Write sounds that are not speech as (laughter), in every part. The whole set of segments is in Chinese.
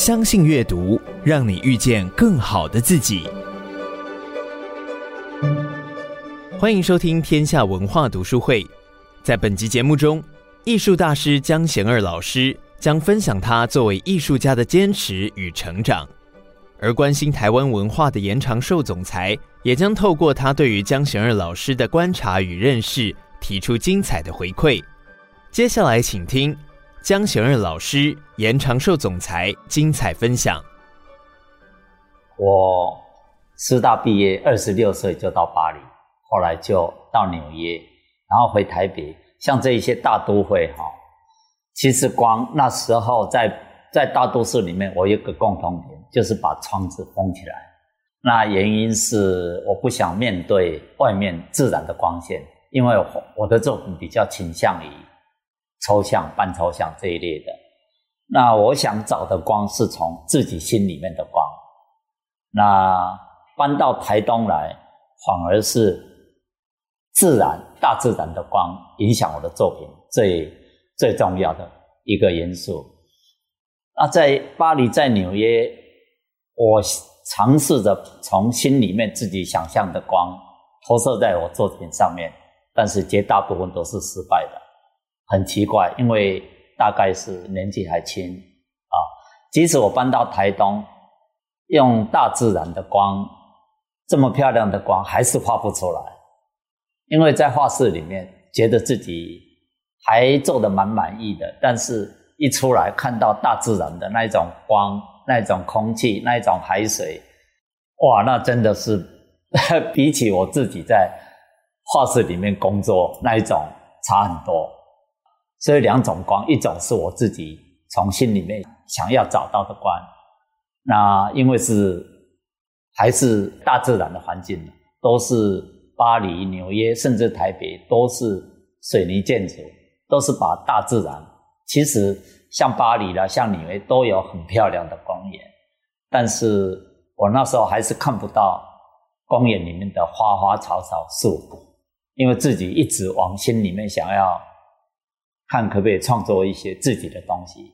相信阅读，让你遇见更好的自己。欢迎收听天下文化读书会。在本集节目中，艺术大师江贤二老师将分享他作为艺术家的坚持与成长，而关心台湾文化的延长寿总裁也将透过他对于江贤二老师的观察与认识，提出精彩的回馈。接下来，请听江贤二老师严长寿总裁精彩分享。我师大毕业，二十六岁就到巴黎。后来就到纽约，然后回台北，像这一些大都会哈，其实光那时候在在大都市里面，我有个共同点，就是把窗子封起来。那原因是我不想面对外面自然的光线，因为我的作品比较倾向于抽象、半抽象这一类的。那我想找的光是从自己心里面的光。那搬到台东来，反而是。自然，大自然的光影响我的作品最最重要的一个因素。那在巴黎，在纽约，我尝试着从心里面自己想象的光投射在我作品上面，但是绝大部分都是失败的。很奇怪，因为大概是年纪还轻啊。即使我搬到台东，用大自然的光，这么漂亮的光，还是画不出来。因为在画室里面，觉得自己还做得蛮满意的，但是一出来看到大自然的那一种光、那一种空气、那一种海水，哇，那真的是 (laughs) 比起我自己在画室里面工作那一种差很多。所以两种光，一种是我自己从心里面想要找到的光，那因为是还是大自然的环境，都是。巴黎、纽约，甚至台北，都是水泥建筑，都是把大自然。其实像巴黎啦，像纽约，都有很漂亮的公园。但是我那时候还是看不到公园里面的花花草草树，因为自己一直往心里面想要看，可不可以创作一些自己的东西。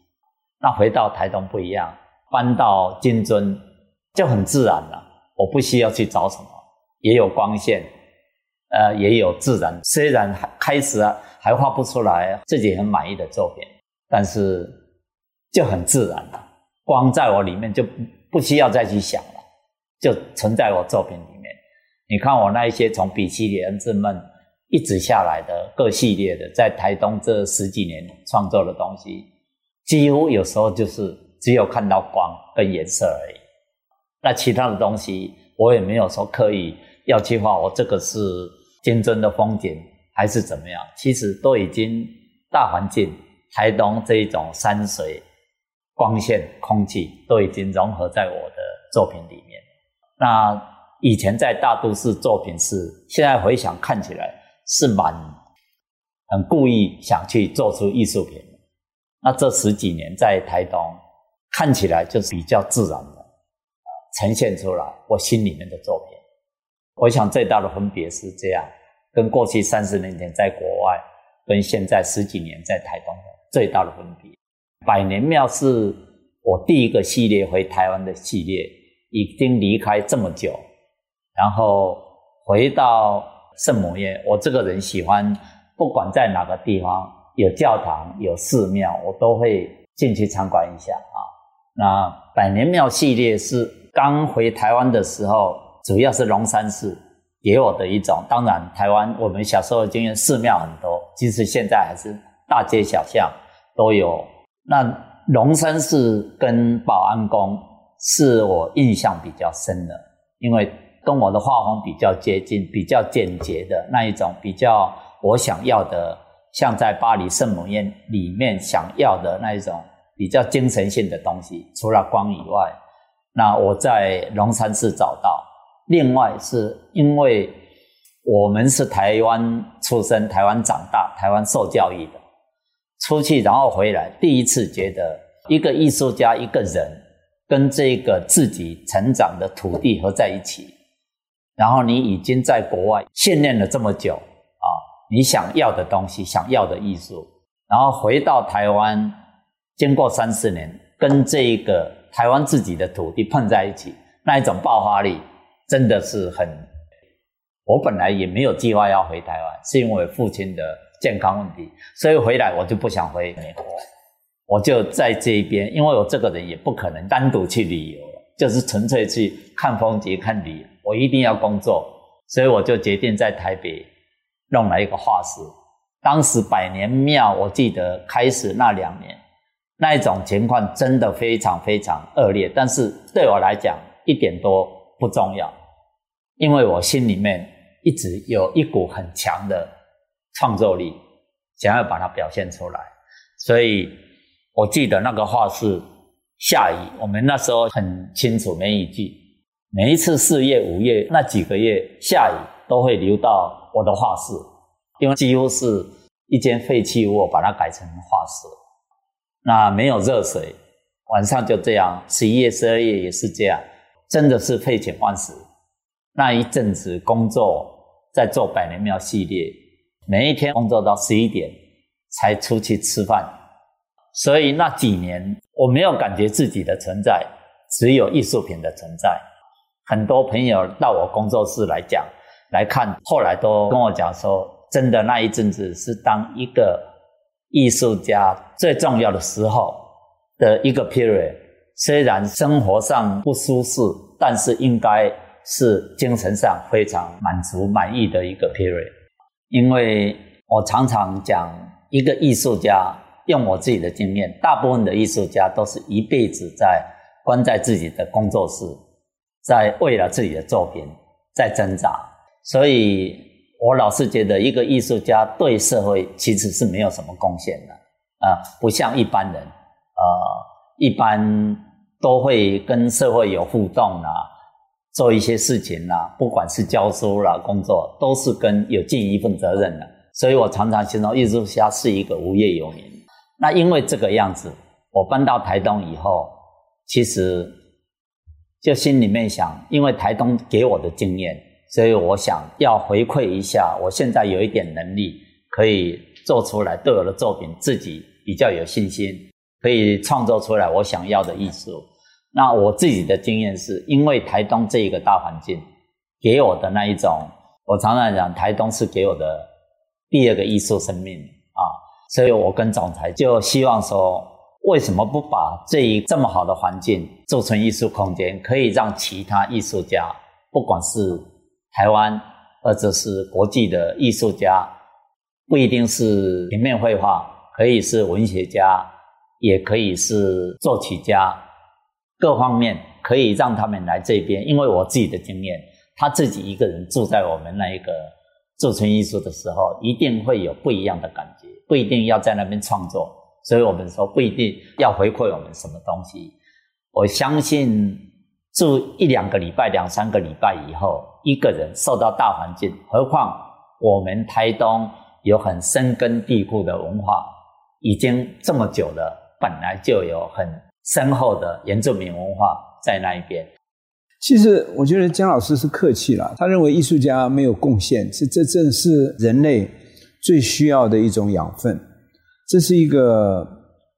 那回到台东不一样，搬到金樽就很自然了，我不需要去找什么，也有光线。呃，也有自然，虽然开始啊还画不出来自己很满意的作品，但是就很自然了。光在我里面就不需要再去想了，就存在我作品里面。你看我那一些从比奇里恩之梦一直下来的各系列的，在台东这十几年创作的东西，几乎有时候就是只有看到光跟颜色而已。那其他的东西我也没有说刻意要去画，我这个是。金樽的风景还是怎么样？其实都已经大环境，台东这一种山水、光线、空气都已经融合在我的作品里面。那以前在大都市作品是，现在回想看起来是蛮很故意想去做出艺术品。那这十几年在台东看起来就是比较自然的，呈现出来我心里面的作品。我想最大的分别是这样，跟过去三十年前在国外，跟现在十几年在台东最大的分别。百年庙是我第一个系列回台湾的系列，已经离开这么久，然后回到圣母院。我这个人喜欢，不管在哪个地方有教堂有寺庙，我都会进去参观一下啊。那百年庙系列是刚回台湾的时候。主要是龙山寺给我的一种，当然台湾我们小时候经验，寺庙很多，即使现在还是大街小巷都有。那龙山寺跟保安宫是我印象比较深的，因为跟我的画风比较接近，比较简洁的那一种，比较我想要的，像在巴黎圣母院里面想要的那一种比较精神性的东西。除了光以外，那我在龙山寺找到。另外是因为我们是台湾出生、台湾长大、台湾受教育的，出去然后回来，第一次觉得一个艺术家、一个人跟这个自己成长的土地合在一起，然后你已经在国外训练了这么久啊，你想要的东西、想要的艺术，然后回到台湾，经过三四年，跟这个台湾自己的土地碰在一起，那一种爆发力真的是很。我本来也没有计划要回台湾，是因为父亲的健康问题，所以回来我就不想回美国，我就在这一边，因为我这个人也不可能单独去旅游，就是纯粹去看风景、看旅游，我一定要工作，所以我就决定在台北弄了一个画室。当时百年庙，我记得开始那两年，那一种情况真的非常非常恶劣，但是对我来讲一点都不重要，因为我心里面一直有一股很强的创作力，想要把它表现出来。所以我记得那个画室下雨，我们那时候很清楚梅雨季，每一次四月、五月那几个月下雨，都会流到我的画室，因为几乎是。一间废弃物，把它改成画室，那没有热水，晚上就这样。十一月、十二月也是这样，真的是废寝忘食。那一阵子工作在做百年庙系列，每一天工作到十一点才出去吃饭，所以那几年我没有感觉自己的存在，只有艺术品的存在。很多朋友到我工作室来讲来看，后来都跟我讲说。真的那一阵子是当一个艺术家最重要的时候的一个 period，虽然生活上不舒适，但是应该是精神上非常满足满意的一个 period。因为我常常讲，一个艺术家用我自己的经验，大部分的艺术家都是一辈子在关在自己的工作室，在为了自己的作品在挣扎，所以。我老是觉得，一个艺术家对社会其实是没有什么贡献的啊，不像一般人，呃，一般都会跟社会有互动啊，做一些事情啊，不管是教书啦、工作，都是跟有尽一份责任的。所以我常常形容艺术家是一个无业游民。那因为这个样子，我搬到台东以后，其实就心里面想，因为台东给我的经验。所以我想要回馈一下，我现在有一点能力，可以做出来对我的作品自己比较有信心，可以创作出来我想要的艺术。那我自己的经验是，因为台东这一个大环境给我的那一种，我常常讲台东是给我的第二个艺术生命啊，所以我跟总裁就希望说，为什么不把这一这么好的环境做成艺术空间，可以让其他艺术家，不管是台湾或者是国际的艺术家，不一定是平面绘画，可以是文学家，也可以是作曲家，各方面可以让他们来这边。因为我自己的经验，他自己一个人住在我们那一个驻村艺术的时候，一定会有不一样的感觉，不一定要在那边创作。所以我们说，不一定要回馈我们什么东西。我相信。住一两个礼拜、两三个礼拜以后，一个人受到大环境，何况我们台东有很深根蒂固的文化，已经这么久了，本来就有很深厚的原住民文化在那一边。其实我觉得姜老师是客气了，他认为艺术家没有贡献，这这正是人类最需要的一种养分，这是一个。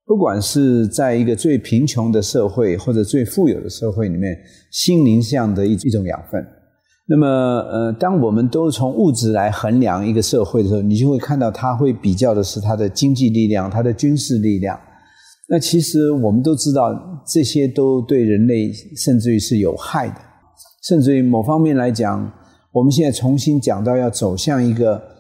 不管是在一个最贫穷的社会，或者最富有的社会里面，心灵上的一一种养分。那么，呃，当我们都从物质来衡量一个社会的时候，你就会看到，它会比较的是它的经济力量、它的军事力量。那其实我们都知道，这些都对人类甚至于是有害的。甚至于某方面来讲，我们现在重新讲到要走向一个。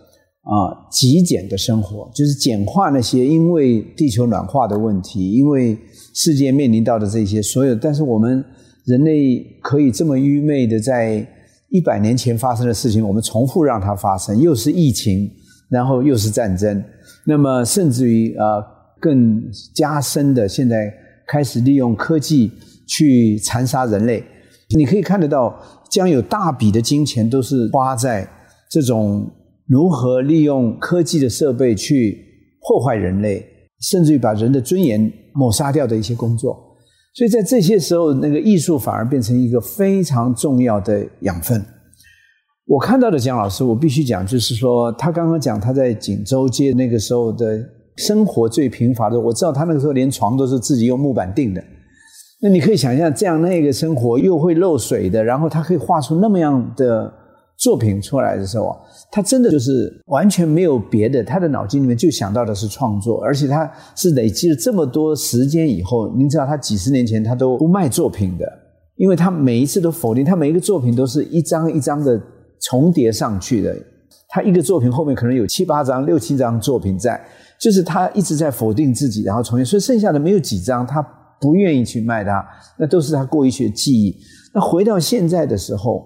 啊，极简的生活就是简化那些因为地球暖化的问题，因为世界面临到的这些所有。但是我们人类可以这么愚昧的，在一百年前发生的事情，我们重复让它发生，又是疫情，然后又是战争，那么甚至于啊更加深的，现在开始利用科技去残杀人类。你可以看得到，将有大笔的金钱都是花在这种。如何利用科技的设备去破坏人类，甚至于把人的尊严抹杀掉的一些工作，所以在这些时候，那个艺术反而变成一个非常重要的养分。我看到的江老师，我必须讲，就是说他刚刚讲他在锦州街那个时候的生活最贫乏的，我知道他那个时候连床都是自己用木板钉的，那你可以想象，这样那个生活又会漏水的，然后他可以画出那么样的作品出来的时候，他真的就是完全没有别的，他的脑筋里面就想到的是创作，而且他是累积了这么多时间以后，您知道他几十年前他都不卖作品的，因为他每一次都否定，他每一个作品都是一张一张的重叠上去的，他一个作品后面可能有七八张、六七张作品在，就是他一直在否定自己，然后重新，所以剩下的没有几张，他不愿意去卖它，那都是他过去的记忆。那回到现在的时候，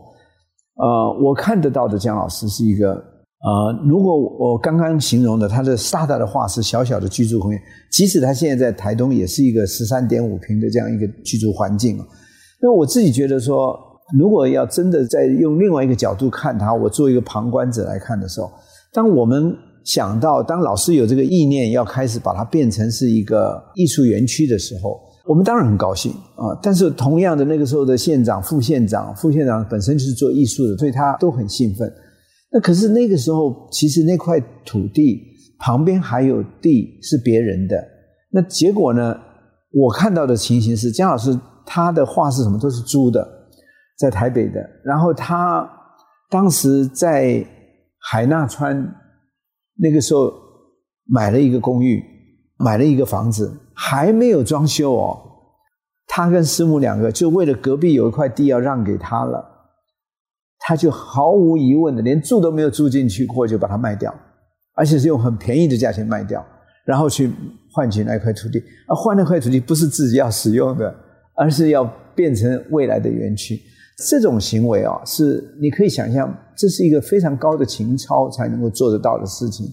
呃，我看得到的江老师是一个，呃，如果我刚刚形容的他的大大的画室、小小的居住空间，即使他现在在台东，也是一个十三点五平的这样一个居住环境。那我自己觉得说，如果要真的再用另外一个角度看他，我作为一个旁观者来看的时候，当我们想到当老师有这个意念要开始把它变成是一个艺术园区的时候，我们当然很高兴啊，但是同样的，那个时候的县长、副县长、副县长本身就是做艺术的，所以他都很兴奋。那可是那个时候，其实那块土地旁边还有地是别人的。那结果呢？我看到的情形是，江老师他的画是什么？都是租的，在台北的。然后他当时在海纳川那个时候买了一个公寓，买了一个房子。还没有装修哦，他跟师母两个就为了隔壁有一块地要让给他了，他就毫无疑问的连住都没有住进去过就把它卖掉，而且是用很便宜的价钱卖掉，然后去换取那块土地。而换那块土地不是自己要使用的，而是要变成未来的园区。这种行为啊，是你可以想象，这是一个非常高的情操才能够做得到的事情。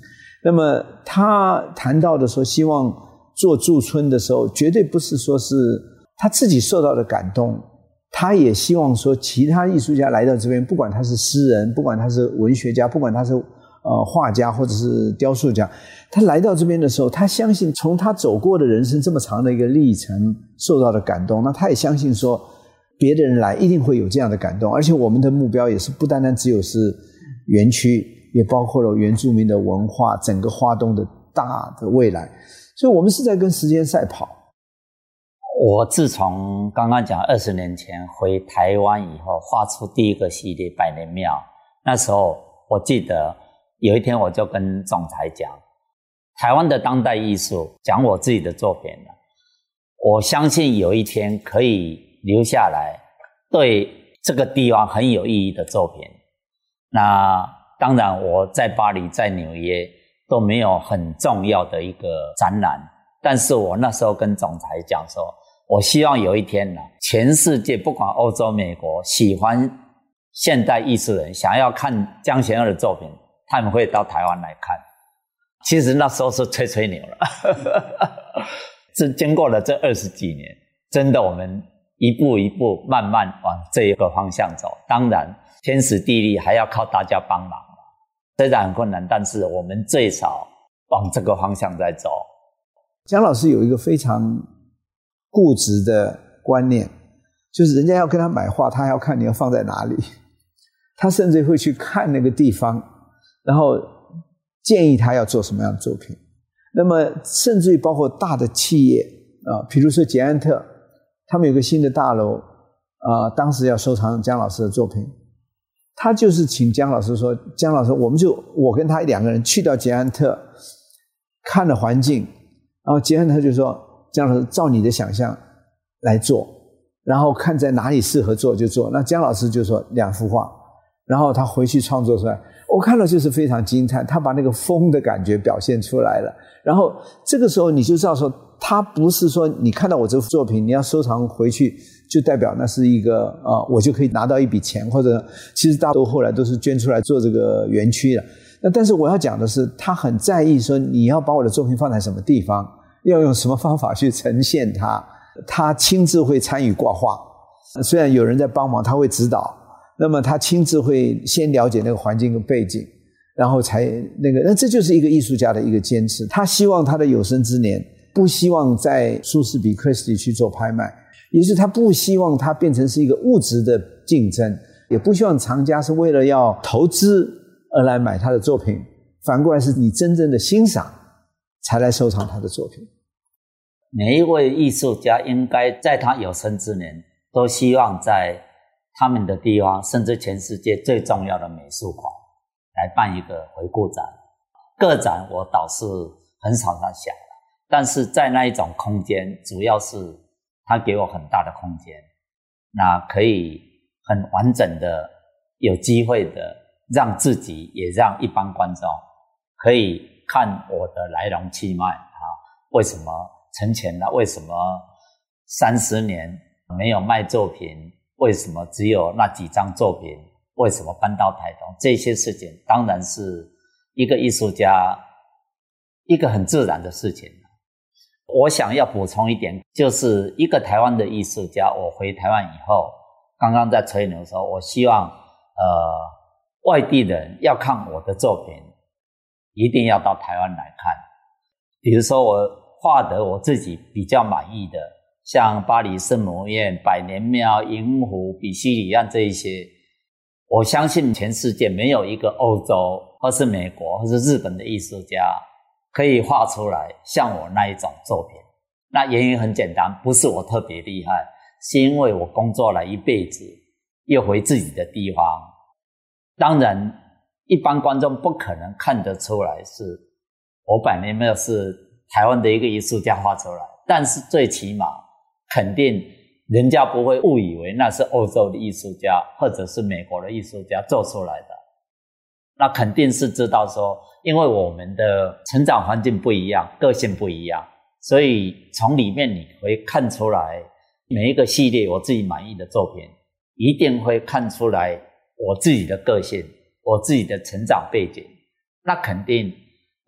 那么他谈到的说，希望。做驻村的时候，绝对不是说是他自己受到的感动，他也希望说其他艺术家来到这边，不管他是诗人，不管他是文学家，不管他是呃画家或者是雕塑家，他来到这边的时候，他相信从他走过的人生这么长的一个历程受到的感动，那他也相信说别的人来一定会有这样的感动，而且我们的目标也是不单单只有是园区，也包括了原住民的文化，整个花东的大的未来。所以我们是在跟时间赛跑。我自从刚刚讲二十年前回台湾以后，画出第一个系列《百年庙》。那时候我记得有一天，我就跟总裁讲：台湾的当代艺术，讲我自己的作品了。我相信有一天可以留下来，对这个地方很有意义的作品。那当然，我在巴黎，在纽约。都没有很重要的一个展览，但是我那时候跟总裁讲说，我希望有一天呢，全世界不管欧洲、美国，喜欢现代艺术人想要看江贤二的作品，他们会到台湾来看。其实那时候是吹吹牛了，(laughs) 这经过了这二十几年，真的我们一步一步慢慢往这一个方向走。当然，天时地利还要靠大家帮忙。虽然很困难，但是我们最少往这个方向在走。江老师有一个非常固执的观念，就是人家要跟他买画，他要看你要放在哪里。他甚至会去看那个地方，然后建议他要做什么样的作品。那么，甚至于包括大的企业啊，比如说捷安特，他们有个新的大楼啊，当时要收藏江老师的作品。他就是请江老师说：“江老师，我们就我跟他两个人去到捷安特，看了环境，然后捷安特就说：‘江老师，照你的想象来做，然后看在哪里适合做就做。’那江老师就说两幅画，然后他回去创作出来，我看了就是非常惊叹，他把那个风的感觉表现出来了。然后这个时候你就知道说，他不是说你看到我这幅作品，你要收藏回去。”就代表那是一个啊，我就可以拿到一笔钱，或者其实大多后来都是捐出来做这个园区的。那但是我要讲的是，他很在意说你要把我的作品放在什么地方，要用什么方法去呈现它。他亲自会参与挂画，虽然有人在帮忙，他会指导。那么他亲自会先了解那个环境跟背景，然后才那个。那这就是一个艺术家的一个坚持。他希望他的有生之年不希望在苏士比、克里斯蒂去做拍卖。也就是他不希望它变成是一个物质的竞争，也不希望藏家是为了要投资而来买他的作品，反过来是你真正的欣赏才来收藏他的作品。每一位艺术家应该在他有生之年，都希望在他们的地方，甚至全世界最重要的美术馆来办一个回顾展。个展我倒是很少在想，但是在那一种空间，主要是他给我很大的空间，那可以很完整的、有机会的让自己，也让一般观众可以看我的来龙去脉啊，为什么？存钱了？为什么三十年没有卖作品？为什么只有那几张作品？为什么搬到台东？这些事情当然是一个艺术家一个很自然的事情。我想要补充一点，就是一个台湾的艺术家，我回台湾以后，刚刚在吹牛的时候，我希望呃外地人要看我的作品，一定要到台湾来看。比如说我。画的我自己比较满意的，像巴黎圣母院、百年庙、银湖、比西里岸这一些，我相信全世界没有一个欧洲或是美国或是日本的艺术家可以画出来像我那一种作品。那原因很简单，不是我特别厉害，是因为我工作了一辈子，又回自己的地方。当然，一般观众不可能看得出来是我百年庙是。台湾的一个艺术家画出来，但是最起码肯定人家不会误以为那是欧洲的艺术家或者是美国的艺术家做出来的，那肯定是知道说，因为我们的成长环境不一样，个性不一样，所以从里面你会看出来每一个系列我自己满意的作品，一定会看出来我自己的个性，我自己的成长背景，那肯定。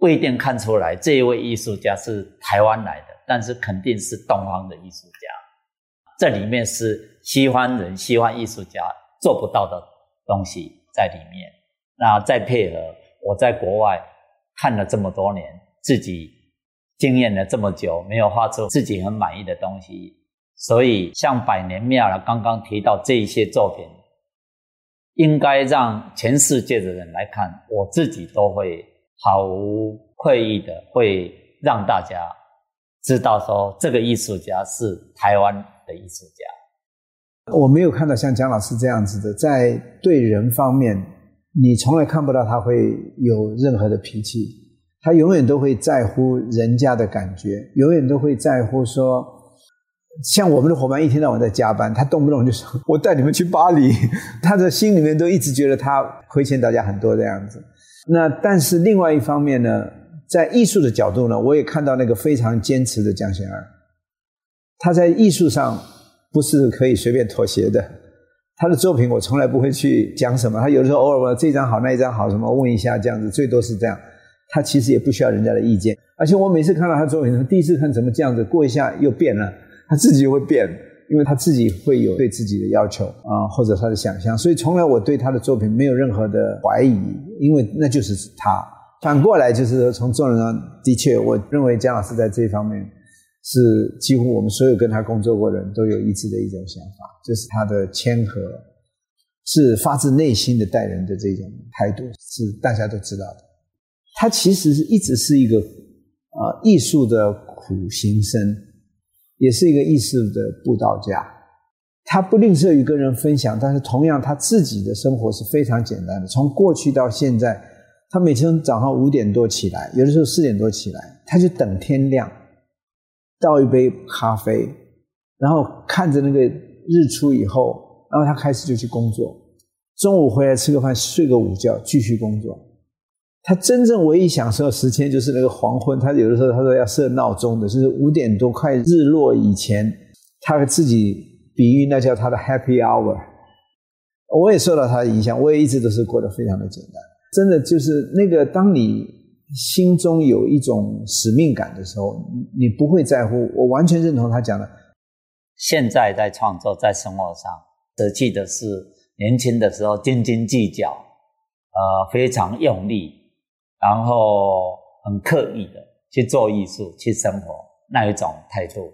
不一定看出来这一位艺术家是台湾来的，但是肯定是东方的艺术家。这里面是西方人、西方艺术家做不到的东西在里面。那再配合我在国外看了这么多年，自己经验了这么久，没有画出自己很满意的东西，所以像百年庙了，刚刚提到这一些作品，应该让全世界的人来看，我自己都会。毫无愧意的会让大家知道说，这个艺术家是台湾的艺术家。我没有看到像蒋老师这样子的，在对人方面，你从来看不到他会有任何的脾气，他永远都会在乎人家的感觉，永远都会在乎说，像我们的伙伴一天到晚在加班，他动不动就说 (laughs) 我带你们去巴黎，(laughs) 他的心里面都一直觉得他亏欠大家很多这样子。那但是另外一方面呢，在艺术的角度呢，我也看到那个非常坚持的江贤二，他在艺术上不是可以随便妥协的。他的作品我从来不会去讲什么，他有的时候偶尔问这张好那一张好什么问一下这样子，最多是这样。他其实也不需要人家的意见，而且我每次看到他作品，第一次看怎么这样子，过一下又变了，他自己又会变。因为他自己会有对自己的要求啊，或者他的想象，所以从来我对他的作品没有任何的怀疑，因为那就是他。反过来就是说从众人上，的确，我认为姜老师在这方面是几乎我们所有跟他工作过的人都有一致的一种想法，就是他的谦和，是发自内心的待人的这种态度，是大家都知道的。他其实是一直是一个啊艺术的苦行僧。也是一个艺术的布道家，他不吝啬于跟人分享，但是同样他自己的生活是非常简单的。从过去到现在，他每天早上五点多起来，有的时候四点多起来，他就等天亮，倒一杯咖啡，然后看着那个日出以后，然后他开始就去工作，中午回来吃个饭，睡个午觉，继续工作。他真正唯一享受的时间就是那个黄昏。他有的时候他说要设闹钟的，就是五点多快日落以前，他自己比喻那叫他的 happy hour。我也受到他的影响，我也一直都是过得非常的简单。真的就是那个，当你心中有一种使命感的时候，你不会在乎。我完全认同他讲的。现在在创作，在生活上舍弃的是年轻的时候斤斤计较，呃，非常用力。然后很刻意的去做艺术、去生活那一种态度，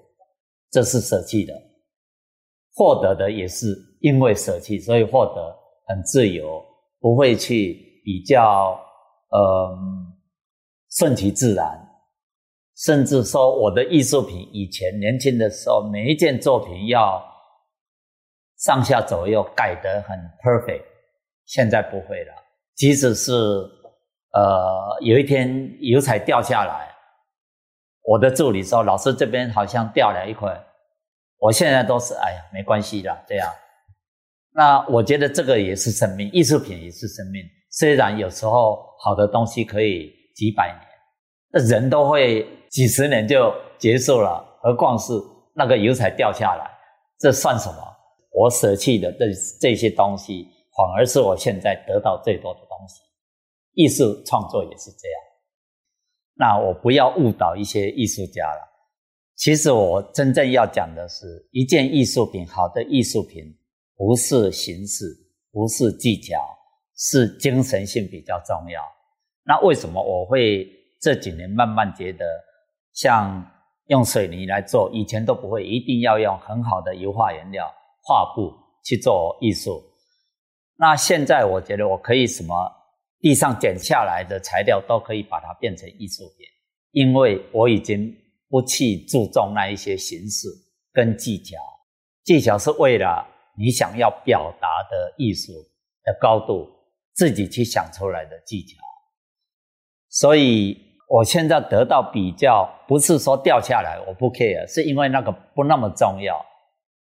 这是舍弃的；获得的也是因为舍弃，所以获得很自由，不会去比较，嗯、呃，顺其自然。甚至说我的艺术品以前年轻的时候，每一件作品要上下左右盖得很 perfect，现在不会了。即使是呃有一天油彩掉下来，我的助理说：“老师这边好像掉了一块。”我现在都是哎呀，没关系啦，这样。那我觉得这个也是生命，艺术品也是生命。虽然有时候好的东西可以几百年，那人都会几十年就结束了，何况是那个油彩掉下来，这算什么？我舍弃的这这些东西，反而是我现在得到最多的东西。艺术创作也是这样。那我不要误导一些艺术家了。其实我真正要讲的是，一件艺术品，好的艺术品，不是形式，不是技巧，是精神性比较重要。那为什么我会这几年慢慢觉得，像用水泥来做，以前都不会，一定要用很好的油画原料、画布去做艺术。那现在我觉得我可以什么地上捡下来的材料都可以把它变成艺术品，因为我已经。不去注重那一些形式跟技巧，技巧是为了你想要表达的艺术的高度，自己去想出来的技巧。所以我现在得到比较，不是说掉下来我不 care，是因为那个不那么重要，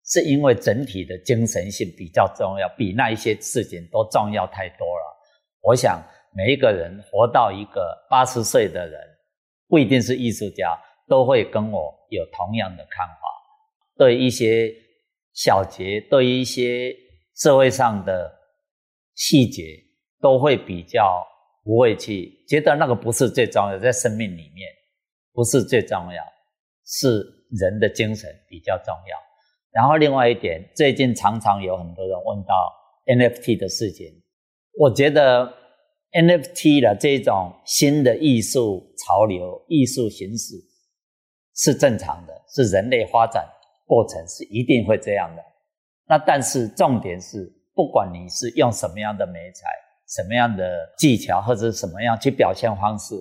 是因为整体的精神性比较重要，比那一些事情都重要太多了。我想每一个人活到一个八十岁的人，不一定是艺术家。都会跟我有同样的看法，对一些小节，对一些社会上的细节，都会比较不会去觉得那个不是最重要，在生命里面不是最重要，是人的精神比较重要。然后另外一点，最近常常有很多人问到 NFT 的事情，我觉得 NFT 的这种新的艺术潮流、艺术形式。是正常的，是人类发展过程是一定会这样的。那但是重点是，不管你是用什么样的媒材、什么样的技巧或者什么样去表现方式，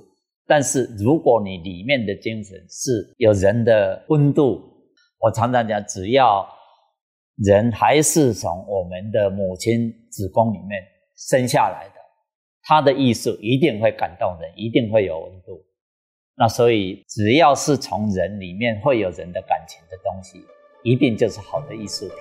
但是如果你里面的精神是有人的温度，我常常讲，只要人还是从我们的母亲子宫里面生下来的，他的艺术一定会感动人，一定会有温度。那所以，只要是从人里面会有人的感情的东西，一定就是好的艺术品。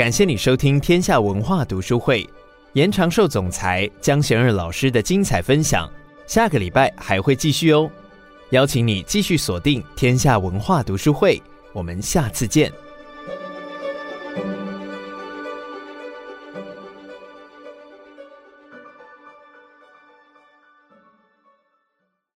感谢你收听天下文化读书会，延长寿总裁江贤日老师的精彩分享，下个礼拜还会继续哦。邀请你继续锁定天下文化读书会，我们下次见。